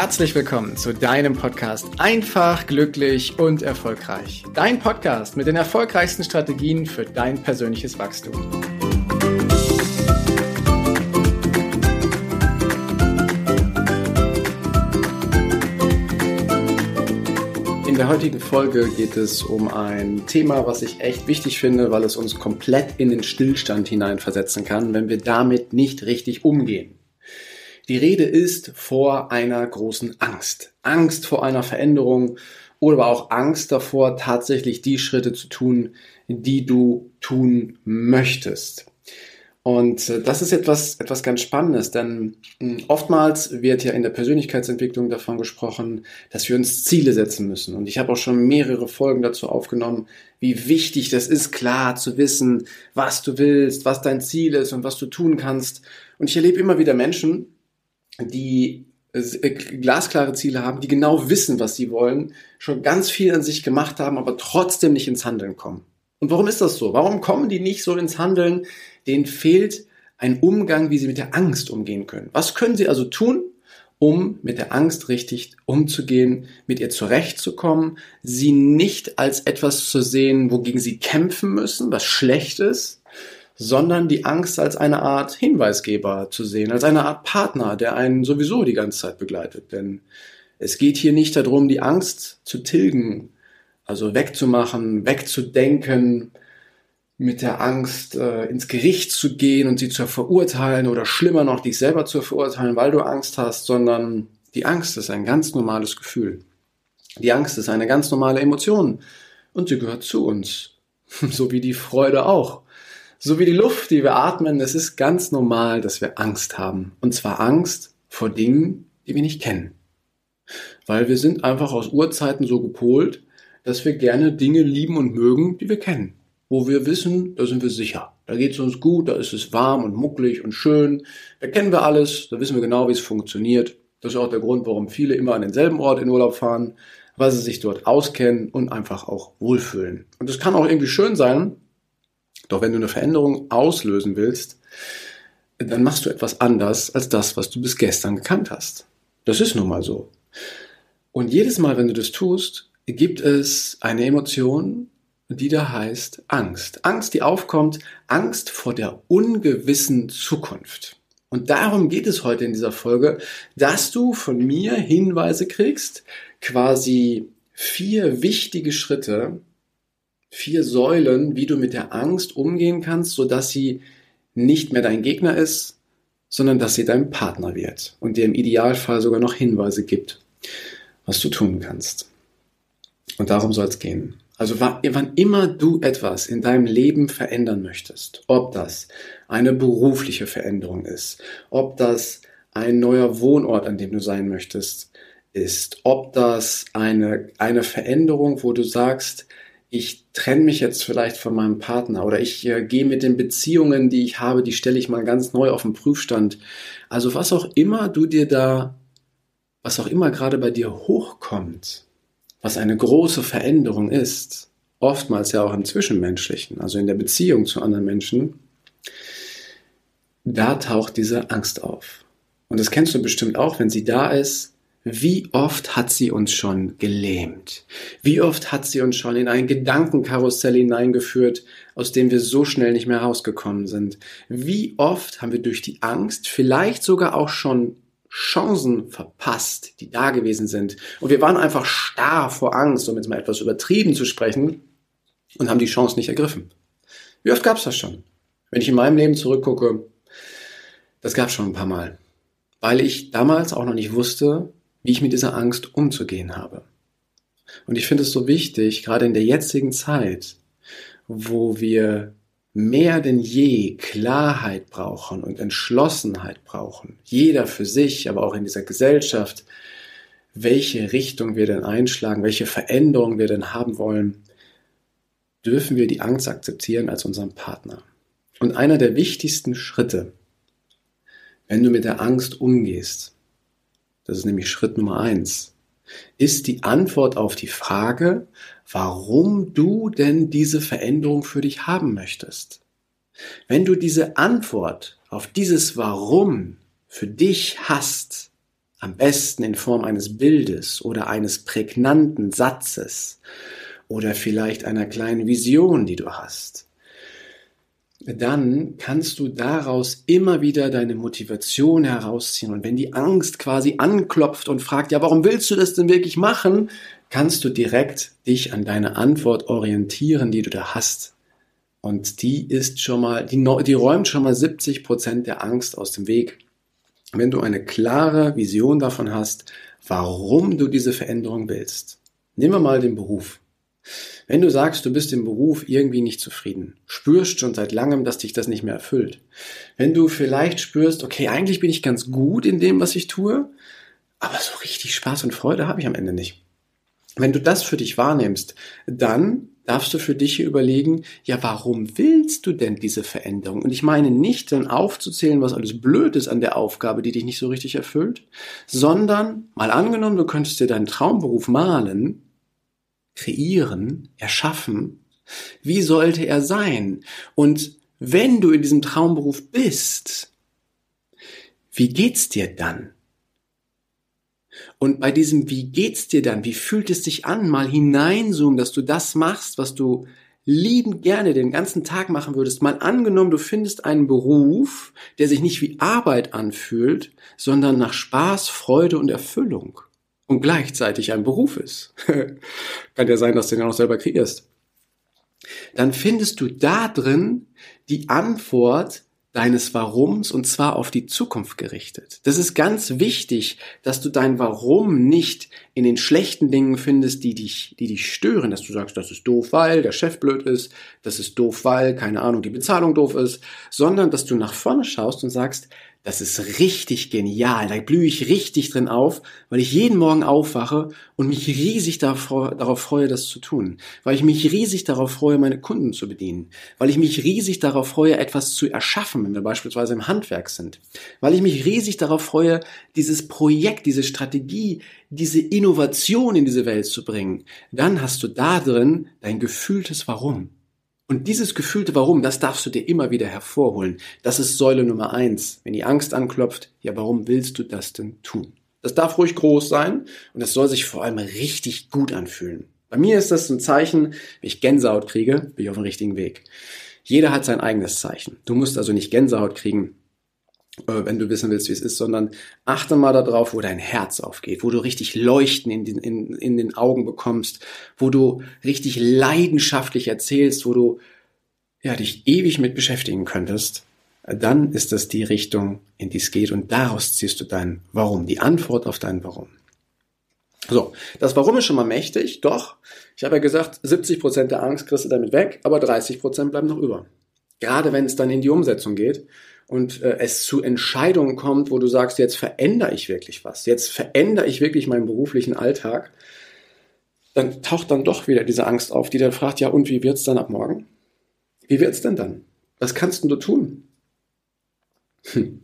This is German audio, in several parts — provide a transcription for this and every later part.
herzlich willkommen zu deinem Podcast Einfach, glücklich und erfolgreich. Dein Podcast mit den erfolgreichsten Strategien für dein persönliches Wachstum. In der heutigen Folge geht es um ein Thema, was ich echt wichtig finde, weil es uns komplett in den Stillstand hineinversetzen kann, wenn wir damit nicht richtig umgehen. Die Rede ist vor einer großen Angst. Angst vor einer Veränderung oder aber auch Angst davor, tatsächlich die Schritte zu tun, die du tun möchtest. Und äh, das ist etwas, etwas ganz Spannendes, denn hm, oftmals wird ja in der Persönlichkeitsentwicklung davon gesprochen, dass wir uns Ziele setzen müssen. Und ich habe auch schon mehrere Folgen dazu aufgenommen, wie wichtig das ist, klar zu wissen, was du willst, was dein Ziel ist und was du tun kannst. Und ich erlebe immer wieder Menschen, die äh, glasklare Ziele haben, die genau wissen, was sie wollen, schon ganz viel an sich gemacht haben, aber trotzdem nicht ins Handeln kommen. Und warum ist das so? Warum kommen die nicht so ins Handeln? Denen fehlt ein Umgang, wie sie mit der Angst umgehen können. Was können sie also tun, um mit der Angst richtig umzugehen, mit ihr zurechtzukommen, sie nicht als etwas zu sehen, wogegen sie kämpfen müssen, was schlecht ist, sondern die Angst als eine Art Hinweisgeber zu sehen, als eine Art Partner, der einen sowieso die ganze Zeit begleitet. Denn es geht hier nicht darum, die Angst zu tilgen, also wegzumachen, wegzudenken, mit der Angst äh, ins Gericht zu gehen und sie zu verurteilen oder schlimmer noch, dich selber zu verurteilen, weil du Angst hast, sondern die Angst ist ein ganz normales Gefühl. Die Angst ist eine ganz normale Emotion und sie gehört zu uns, so wie die Freude auch. So wie die Luft, die wir atmen, es ist ganz normal, dass wir Angst haben. Und zwar Angst vor Dingen, die wir nicht kennen. Weil wir sind einfach aus Urzeiten so gepolt, dass wir gerne Dinge lieben und mögen, die wir kennen. Wo wir wissen, da sind wir sicher. Da geht es uns gut, da ist es warm und mucklig und schön. Da kennen wir alles, da wissen wir genau, wie es funktioniert. Das ist auch der Grund, warum viele immer an denselben Ort in Urlaub fahren, weil sie sich dort auskennen und einfach auch wohlfühlen. Und es kann auch irgendwie schön sein, doch wenn du eine Veränderung auslösen willst, dann machst du etwas anders als das, was du bis gestern gekannt hast. Das ist nun mal so. Und jedes Mal, wenn du das tust, gibt es eine Emotion, die da heißt Angst. Angst, die aufkommt, Angst vor der ungewissen Zukunft. Und darum geht es heute in dieser Folge, dass du von mir Hinweise kriegst, quasi vier wichtige Schritte, vier Säulen, wie du mit der Angst umgehen kannst, sodass sie nicht mehr dein Gegner ist, sondern dass sie dein Partner wird und dir im Idealfall sogar noch Hinweise gibt, was du tun kannst. Und darum soll es gehen. Also wann immer du etwas in deinem Leben verändern möchtest, ob das eine berufliche Veränderung ist, ob das ein neuer Wohnort, an dem du sein möchtest, ist, ob das eine, eine Veränderung, wo du sagst, ich trenne mich jetzt vielleicht von meinem Partner oder ich äh, gehe mit den Beziehungen, die ich habe, die stelle ich mal ganz neu auf den Prüfstand. Also was auch immer du dir da, was auch immer gerade bei dir hochkommt, was eine große Veränderung ist, oftmals ja auch im Zwischenmenschlichen, also in der Beziehung zu anderen Menschen, da taucht diese Angst auf. Und das kennst du bestimmt auch, wenn sie da ist, wie oft hat sie uns schon gelähmt? Wie oft hat sie uns schon in ein Gedankenkarussell hineingeführt, aus dem wir so schnell nicht mehr rausgekommen sind? Wie oft haben wir durch die Angst vielleicht sogar auch schon Chancen verpasst, die da gewesen sind? Und wir waren einfach starr vor Angst, um jetzt mal etwas übertrieben zu sprechen, und haben die Chance nicht ergriffen. Wie oft gab's das schon? Wenn ich in meinem Leben zurückgucke, das gab's schon ein paar Mal. Weil ich damals auch noch nicht wusste, wie ich mit dieser Angst umzugehen habe. Und ich finde es so wichtig, gerade in der jetzigen Zeit, wo wir mehr denn je Klarheit brauchen und Entschlossenheit brauchen, jeder für sich, aber auch in dieser Gesellschaft, welche Richtung wir denn einschlagen, welche Veränderung wir denn haben wollen, dürfen wir die Angst akzeptieren als unseren Partner. Und einer der wichtigsten Schritte, wenn du mit der Angst umgehst, das ist nämlich Schritt Nummer eins, ist die Antwort auf die Frage, warum du denn diese Veränderung für dich haben möchtest. Wenn du diese Antwort auf dieses Warum für dich hast, Am besten in Form eines Bildes oder eines prägnanten Satzes oder vielleicht einer kleinen Vision, die du hast. Dann kannst du daraus immer wieder deine Motivation herausziehen. Und wenn die Angst quasi anklopft und fragt, ja, warum willst du das denn wirklich machen? Kannst du direkt dich an deine Antwort orientieren, die du da hast. Und die ist schon mal, die, die räumt schon mal 70 Prozent der Angst aus dem Weg. Wenn du eine klare Vision davon hast, warum du diese Veränderung willst. Nehmen wir mal den Beruf. Wenn du sagst, du bist im Beruf irgendwie nicht zufrieden, spürst schon seit langem, dass dich das nicht mehr erfüllt. Wenn du vielleicht spürst, okay, eigentlich bin ich ganz gut in dem, was ich tue, aber so richtig Spaß und Freude habe ich am Ende nicht. Wenn du das für dich wahrnimmst, dann darfst du für dich überlegen, ja, warum willst du denn diese Veränderung? Und ich meine nicht dann aufzuzählen, was alles blöd ist an der Aufgabe, die dich nicht so richtig erfüllt, sondern mal angenommen, du könntest dir deinen Traumberuf malen, kreieren, erschaffen. Wie sollte er sein? Und wenn du in diesem Traumberuf bist, wie geht's dir dann? Und bei diesem Wie geht's dir dann? Wie fühlt es sich an? Mal hineinzoomen, dass du das machst, was du liebend gerne den ganzen Tag machen würdest. Mal angenommen, du findest einen Beruf, der sich nicht wie Arbeit anfühlt, sondern nach Spaß, Freude und Erfüllung. Und gleichzeitig ein Beruf ist. Kann ja sein, dass du den auch selber kreierst. Dann findest du da drin die Antwort deines Warums und zwar auf die Zukunft gerichtet. Das ist ganz wichtig, dass du dein Warum nicht in den schlechten Dingen findest, die dich, die dich stören, dass du sagst, das ist doof, weil der Chef blöd ist, das ist doof, weil, keine Ahnung, die Bezahlung doof ist, sondern dass du nach vorne schaust und sagst, das ist richtig genial. Da blühe ich richtig drin auf, weil ich jeden Morgen aufwache und mich riesig darauf freue, das zu tun. Weil ich mich riesig darauf freue, meine Kunden zu bedienen. Weil ich mich riesig darauf freue, etwas zu erschaffen, wenn wir beispielsweise im Handwerk sind. Weil ich mich riesig darauf freue, dieses Projekt, diese Strategie, diese Innovation in diese Welt zu bringen. Dann hast du da drin dein gefühltes Warum. Und dieses gefühlte Warum, das darfst du dir immer wieder hervorholen. Das ist Säule Nummer eins. Wenn die Angst anklopft, ja, warum willst du das denn tun? Das darf ruhig groß sein und es soll sich vor allem richtig gut anfühlen. Bei mir ist das ein Zeichen, wenn ich Gänsehaut kriege, bin ich auf dem richtigen Weg. Jeder hat sein eigenes Zeichen. Du musst also nicht Gänsehaut kriegen, wenn du wissen willst, wie es ist, sondern achte mal darauf, wo dein Herz aufgeht, wo du richtig Leuchten in den, in, in den Augen bekommst, wo du richtig leidenschaftlich erzählst, wo du ja, dich ewig mit beschäftigen könntest, dann ist das die Richtung, in die es geht und daraus ziehst du dein Warum, die Antwort auf dein Warum. So, das Warum ist schon mal mächtig, doch, ich habe ja gesagt, 70% der Angst kriegst du damit weg, aber 30% bleiben noch über. Gerade wenn es dann in die Umsetzung geht und äh, es zu Entscheidungen kommt, wo du sagst, jetzt verändere ich wirklich was, jetzt verändere ich wirklich meinen beruflichen Alltag, dann taucht dann doch wieder diese Angst auf, die dann fragt, ja und wie wird's dann ab morgen? Wie wird's denn dann? Was kannst du tun? Hm.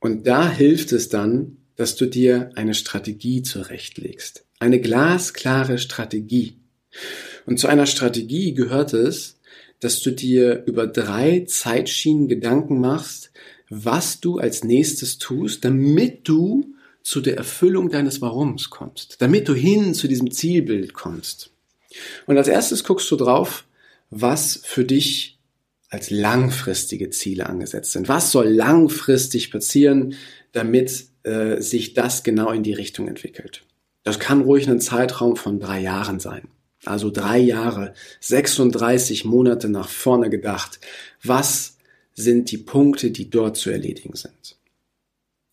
Und da hilft es dann, dass du dir eine Strategie zurechtlegst. Eine glasklare Strategie. Und zu einer Strategie gehört es, dass du dir über drei Zeitschienen Gedanken machst, was du als nächstes tust, damit du zu der Erfüllung deines Warums kommst, damit du hin zu diesem Zielbild kommst. Und als erstes guckst du drauf, was für dich als langfristige Ziele angesetzt sind. Was soll langfristig passieren, damit äh, sich das genau in die Richtung entwickelt? Das kann ruhig ein Zeitraum von drei Jahren sein. Also drei Jahre, 36 Monate nach vorne gedacht. Was sind die Punkte, die dort zu erledigen sind?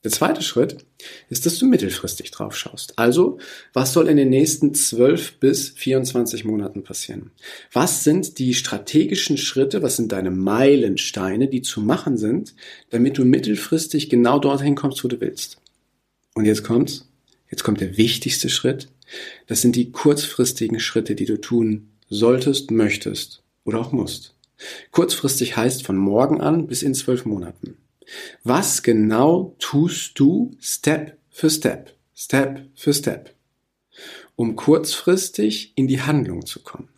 Der zweite Schritt ist, dass du mittelfristig drauf schaust. Also, was soll in den nächsten 12 bis 24 Monaten passieren? Was sind die strategischen Schritte, was sind deine Meilensteine, die zu machen sind, damit du mittelfristig genau dorthin kommst, wo du willst? Und jetzt kommt's. Jetzt kommt der wichtigste Schritt. Das sind die kurzfristigen Schritte, die du tun solltest, möchtest oder auch musst. Kurzfristig heißt von morgen an bis in zwölf Monaten. Was genau tust du Step für Step, Step für Step, um kurzfristig in die Handlung zu kommen?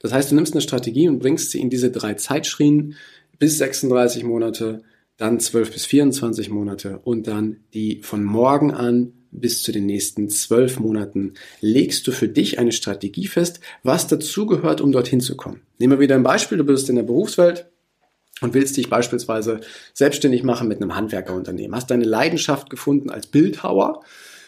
Das heißt, du nimmst eine Strategie und bringst sie in diese drei Zeitschrien bis 36 Monate dann 12 bis 24 Monate und dann die von morgen an bis zu den nächsten zwölf Monaten legst du für dich eine Strategie fest, was dazugehört, um dorthin zu kommen. Nehmen wir wieder ein Beispiel, du bist in der Berufswelt und willst dich beispielsweise selbstständig machen mit einem Handwerkerunternehmen, hast deine Leidenschaft gefunden als Bildhauer,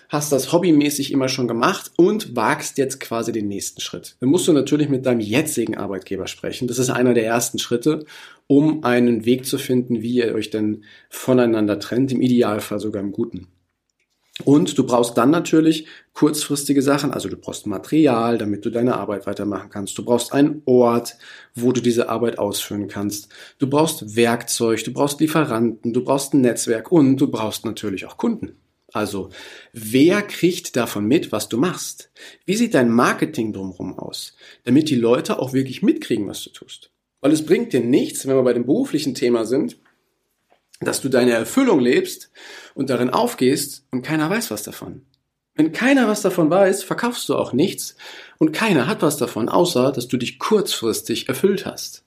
hast das hobbymäßig immer schon gemacht und wagst jetzt quasi den nächsten Schritt. Dann musst du natürlich mit deinem jetzigen Arbeitgeber sprechen. Das ist einer der ersten Schritte, um einen Weg zu finden, wie ihr euch denn voneinander trennt, im Idealfall sogar im Guten. Und du brauchst dann natürlich kurzfristige Sachen, also du brauchst Material, damit du deine Arbeit weitermachen kannst. Du brauchst einen Ort, wo du diese Arbeit ausführen kannst. Du brauchst Werkzeug, du brauchst Lieferanten, du brauchst ein Netzwerk und du brauchst natürlich auch Kunden. Also, wer kriegt davon mit, was du machst? Wie sieht dein Marketing drumherum aus? Damit die Leute auch wirklich mitkriegen, was du tust. Weil es bringt dir nichts, wenn wir bei dem beruflichen Thema sind, dass du deine Erfüllung lebst und darin aufgehst und keiner weiß was davon. Wenn keiner was davon weiß, verkaufst du auch nichts und keiner hat was davon, außer dass du dich kurzfristig erfüllt hast.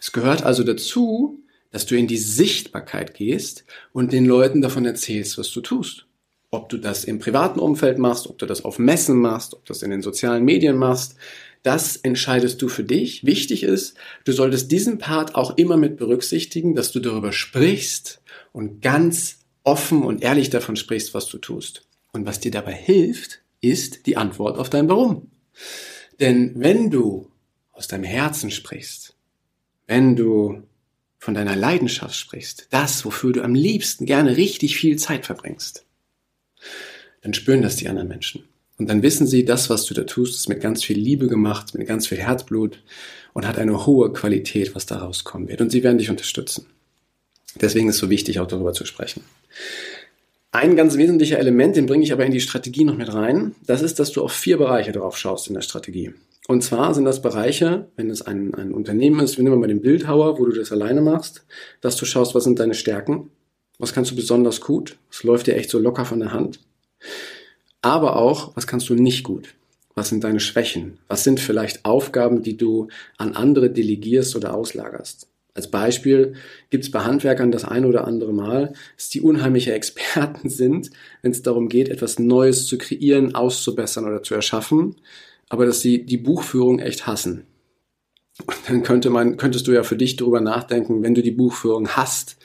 Es gehört also dazu, dass du in die Sichtbarkeit gehst und den Leuten davon erzählst, was du tust. Ob du das im privaten Umfeld machst, ob du das auf Messen machst, ob du das in den sozialen Medien machst, das entscheidest du für dich. Wichtig ist, du solltest diesen Part auch immer mit berücksichtigen, dass du darüber sprichst und ganz offen und ehrlich davon sprichst, was du tust. Und was dir dabei hilft, ist die Antwort auf dein Warum. Denn wenn du aus deinem Herzen sprichst, wenn du von deiner Leidenschaft sprichst, das, wofür du am liebsten gerne richtig viel Zeit verbringst, dann spüren das die anderen Menschen. Und dann wissen sie, das, was du da tust, ist mit ganz viel Liebe gemacht, mit ganz viel Herzblut und hat eine hohe Qualität, was da rauskommen wird. Und sie werden dich unterstützen. Deswegen ist es so wichtig, auch darüber zu sprechen. Ein ganz wesentlicher Element, den bringe ich aber in die Strategie noch mit rein, das ist, dass du auf vier Bereiche drauf schaust in der Strategie. Und zwar sind das Bereiche, wenn es ein, ein Unternehmen ist, wir nehmen mal den Bildhauer, wo du das alleine machst, dass du schaust, was sind deine Stärken, was kannst du besonders gut, was läuft dir echt so locker von der Hand. Aber auch, was kannst du nicht gut? Was sind deine Schwächen? Was sind vielleicht Aufgaben, die du an andere delegierst oder auslagerst? Als Beispiel gibt es bei Handwerkern das ein oder andere Mal, dass die unheimliche Experten sind, wenn es darum geht, etwas Neues zu kreieren, auszubessern oder zu erschaffen, aber dass sie die Buchführung echt hassen. Und dann könnte man, könntest du ja für dich darüber nachdenken, wenn du die Buchführung hast,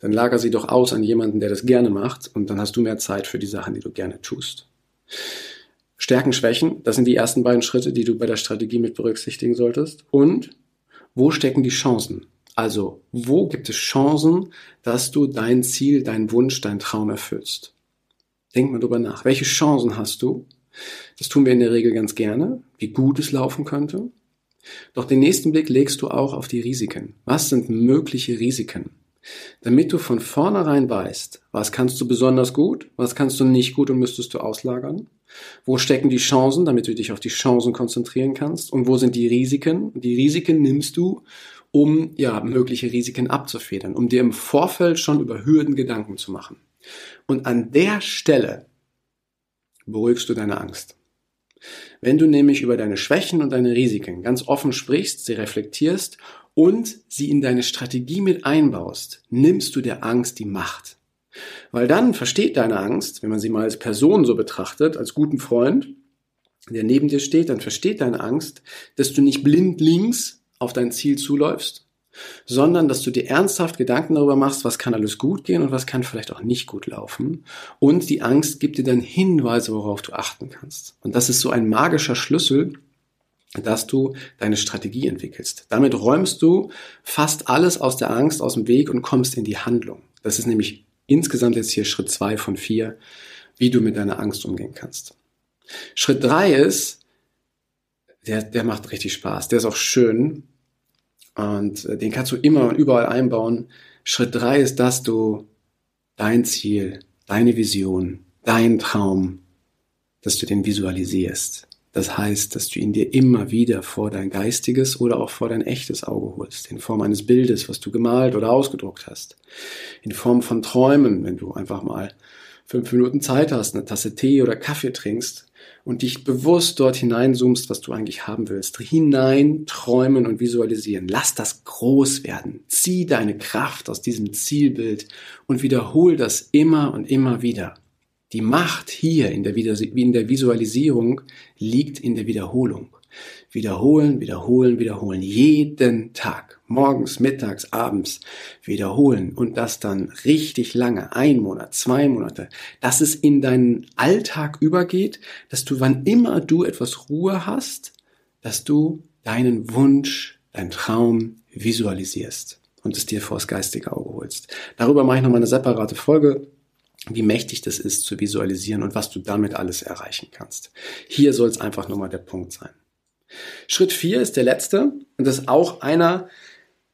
dann lager sie doch aus an jemanden, der das gerne macht und dann hast du mehr Zeit für die Sachen, die du gerne tust. Stärken, Schwächen, das sind die ersten beiden Schritte, die du bei der Strategie mit berücksichtigen solltest. Und wo stecken die Chancen? Also, wo gibt es Chancen, dass du dein Ziel, dein Wunsch, dein Traum erfüllst? Denk mal drüber nach. Welche Chancen hast du? Das tun wir in der Regel ganz gerne, wie gut es laufen könnte. Doch den nächsten Blick legst du auch auf die Risiken. Was sind mögliche Risiken? Damit du von vornherein weißt, was kannst du besonders gut, was kannst du nicht gut und müsstest du auslagern, wo stecken die Chancen, damit du dich auf die Chancen konzentrieren kannst und wo sind die Risiken. Die Risiken nimmst du, um ja mögliche Risiken abzufedern, um dir im Vorfeld schon über Hürden Gedanken zu machen. Und an der Stelle beruhigst du deine Angst. Wenn du nämlich über deine Schwächen und deine Risiken ganz offen sprichst, sie reflektierst und sie in deine Strategie mit einbaust, nimmst du der Angst die Macht. Weil dann versteht deine Angst, wenn man sie mal als Person so betrachtet, als guten Freund, der neben dir steht, dann versteht deine Angst, dass du nicht blind links auf dein Ziel zuläufst, sondern dass du dir ernsthaft Gedanken darüber machst, was kann alles gut gehen und was kann vielleicht auch nicht gut laufen. Und die Angst gibt dir dann Hinweise, worauf du achten kannst. Und das ist so ein magischer Schlüssel, dass du deine Strategie entwickelst. Damit räumst du fast alles aus der Angst aus dem Weg und kommst in die Handlung. Das ist nämlich insgesamt jetzt hier Schritt zwei von vier, wie du mit deiner Angst umgehen kannst. Schritt drei ist, der, der macht richtig Spaß, der ist auch schön und äh, den kannst du immer und überall einbauen. Schritt drei ist, dass du dein Ziel, deine Vision, dein Traum, dass du den visualisierst. Das heißt, dass du ihn dir immer wieder vor dein geistiges oder auch vor dein echtes Auge holst, in Form eines Bildes, was du gemalt oder ausgedruckt hast, in Form von Träumen, wenn du einfach mal fünf Minuten Zeit hast, eine Tasse Tee oder Kaffee trinkst und dich bewusst dort hineinzoomst, was du eigentlich haben willst. Hinein träumen und visualisieren. Lass das groß werden. Zieh deine Kraft aus diesem Zielbild und wiederhol das immer und immer wieder. Die Macht hier in der, in der Visualisierung liegt in der Wiederholung. Wiederholen, wiederholen, wiederholen. Jeden Tag. Morgens, mittags, abends. Wiederholen. Und das dann richtig lange. Ein Monat, zwei Monate. Dass es in deinen Alltag übergeht, dass du, wann immer du etwas Ruhe hast, dass du deinen Wunsch, deinen Traum visualisierst und es dir vors geistige Auge holst. Darüber mache ich nochmal eine separate Folge wie mächtig das ist zu visualisieren und was du damit alles erreichen kannst. Hier soll es einfach nur mal der Punkt sein. Schritt vier ist der letzte und das ist auch einer,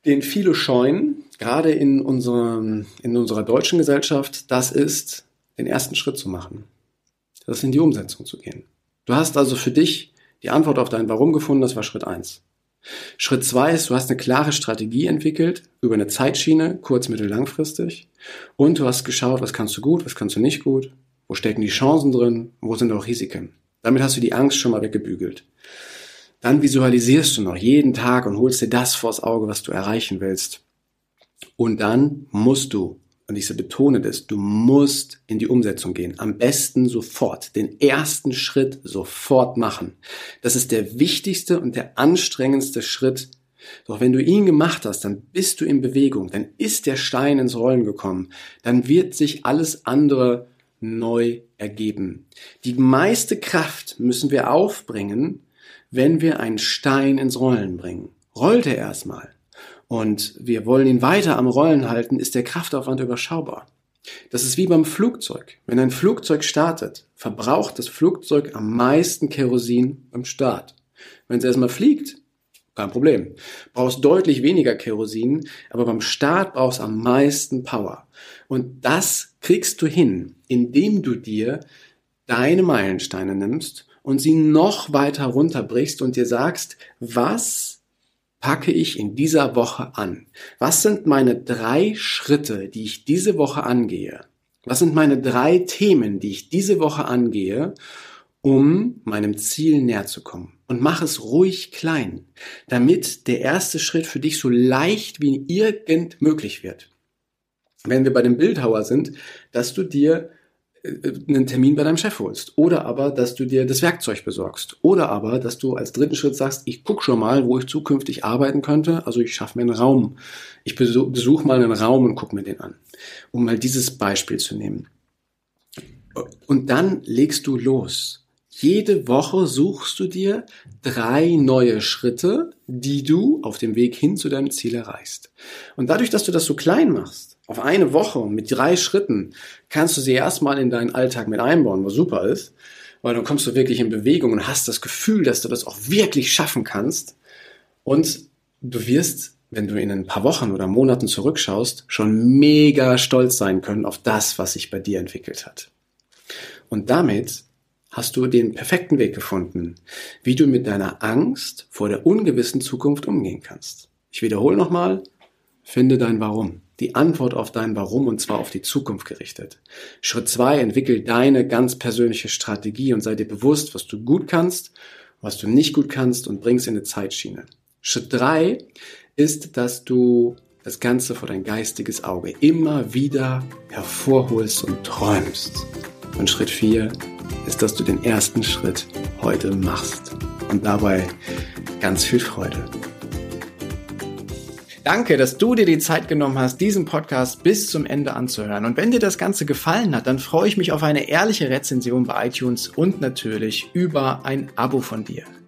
den viele scheuen, gerade in, unserem, in unserer deutschen Gesellschaft, das ist, den ersten Schritt zu machen. Das ist in die Umsetzung zu gehen. Du hast also für dich die Antwort auf dein Warum gefunden, das war Schritt eins. Schritt zwei ist, du hast eine klare Strategie entwickelt über eine Zeitschiene, kurz-, mittel-, langfristig. Und du hast geschaut, was kannst du gut, was kannst du nicht gut, wo stecken die Chancen drin, wo sind auch Risiken. Damit hast du die Angst schon mal weggebügelt. Dann visualisierst du noch jeden Tag und holst dir das vors Auge, was du erreichen willst. Und dann musst du, und ich betone das, du musst in die Umsetzung gehen. Am besten sofort. Den ersten Schritt sofort machen. Das ist der wichtigste und der anstrengendste Schritt. Doch wenn du ihn gemacht hast, dann bist du in Bewegung, dann ist der Stein ins Rollen gekommen, dann wird sich alles andere neu ergeben. Die meiste Kraft müssen wir aufbringen, wenn wir einen Stein ins Rollen bringen. Rollt er erstmal und wir wollen ihn weiter am Rollen halten, ist der Kraftaufwand überschaubar. Das ist wie beim Flugzeug. Wenn ein Flugzeug startet, verbraucht das Flugzeug am meisten Kerosin beim Start. Wenn es erstmal fliegt, kein Problem. Brauchst deutlich weniger Kerosin, aber beim Start brauchst am meisten Power. Und das kriegst du hin, indem du dir deine Meilensteine nimmst und sie noch weiter runterbrichst und dir sagst, was packe ich in dieser Woche an? Was sind meine drei Schritte, die ich diese Woche angehe? Was sind meine drei Themen, die ich diese Woche angehe, um meinem Ziel näher zu kommen? Und mach es ruhig klein, damit der erste Schritt für dich so leicht wie irgend möglich wird. Wenn wir bei dem Bildhauer sind, dass du dir einen Termin bei deinem Chef holst. Oder aber, dass du dir das Werkzeug besorgst. Oder aber, dass du als dritten Schritt sagst, ich guck schon mal, wo ich zukünftig arbeiten könnte. Also ich schaffe mir einen Raum. Ich besuche besuch mal einen Raum und guck mir den an. Um mal dieses Beispiel zu nehmen. Und dann legst du los. Jede Woche suchst du dir drei neue Schritte, die du auf dem Weg hin zu deinem Ziel erreichst. Und dadurch, dass du das so klein machst, auf eine Woche mit drei Schritten kannst du sie erstmal in deinen Alltag mit einbauen, was super ist, weil dann kommst du wirklich in Bewegung und hast das Gefühl, dass du das auch wirklich schaffen kannst. Und du wirst, wenn du in ein paar Wochen oder Monaten zurückschaust, schon mega stolz sein können auf das, was sich bei dir entwickelt hat. Und damit hast du den perfekten Weg gefunden, wie du mit deiner Angst vor der ungewissen Zukunft umgehen kannst. Ich wiederhole nochmal, finde dein Warum die Antwort auf dein Warum und zwar auf die Zukunft gerichtet. Schritt zwei, entwickel deine ganz persönliche Strategie und sei dir bewusst, was du gut kannst, was du nicht gut kannst und bringst in eine Zeitschiene. Schritt drei ist, dass du das Ganze vor dein geistiges Auge immer wieder hervorholst und träumst. Und Schritt vier ist, dass du den ersten Schritt heute machst. Und dabei ganz viel Freude. Danke, dass du dir die Zeit genommen hast, diesen Podcast bis zum Ende anzuhören. Und wenn dir das Ganze gefallen hat, dann freue ich mich auf eine ehrliche Rezension bei iTunes und natürlich über ein Abo von dir.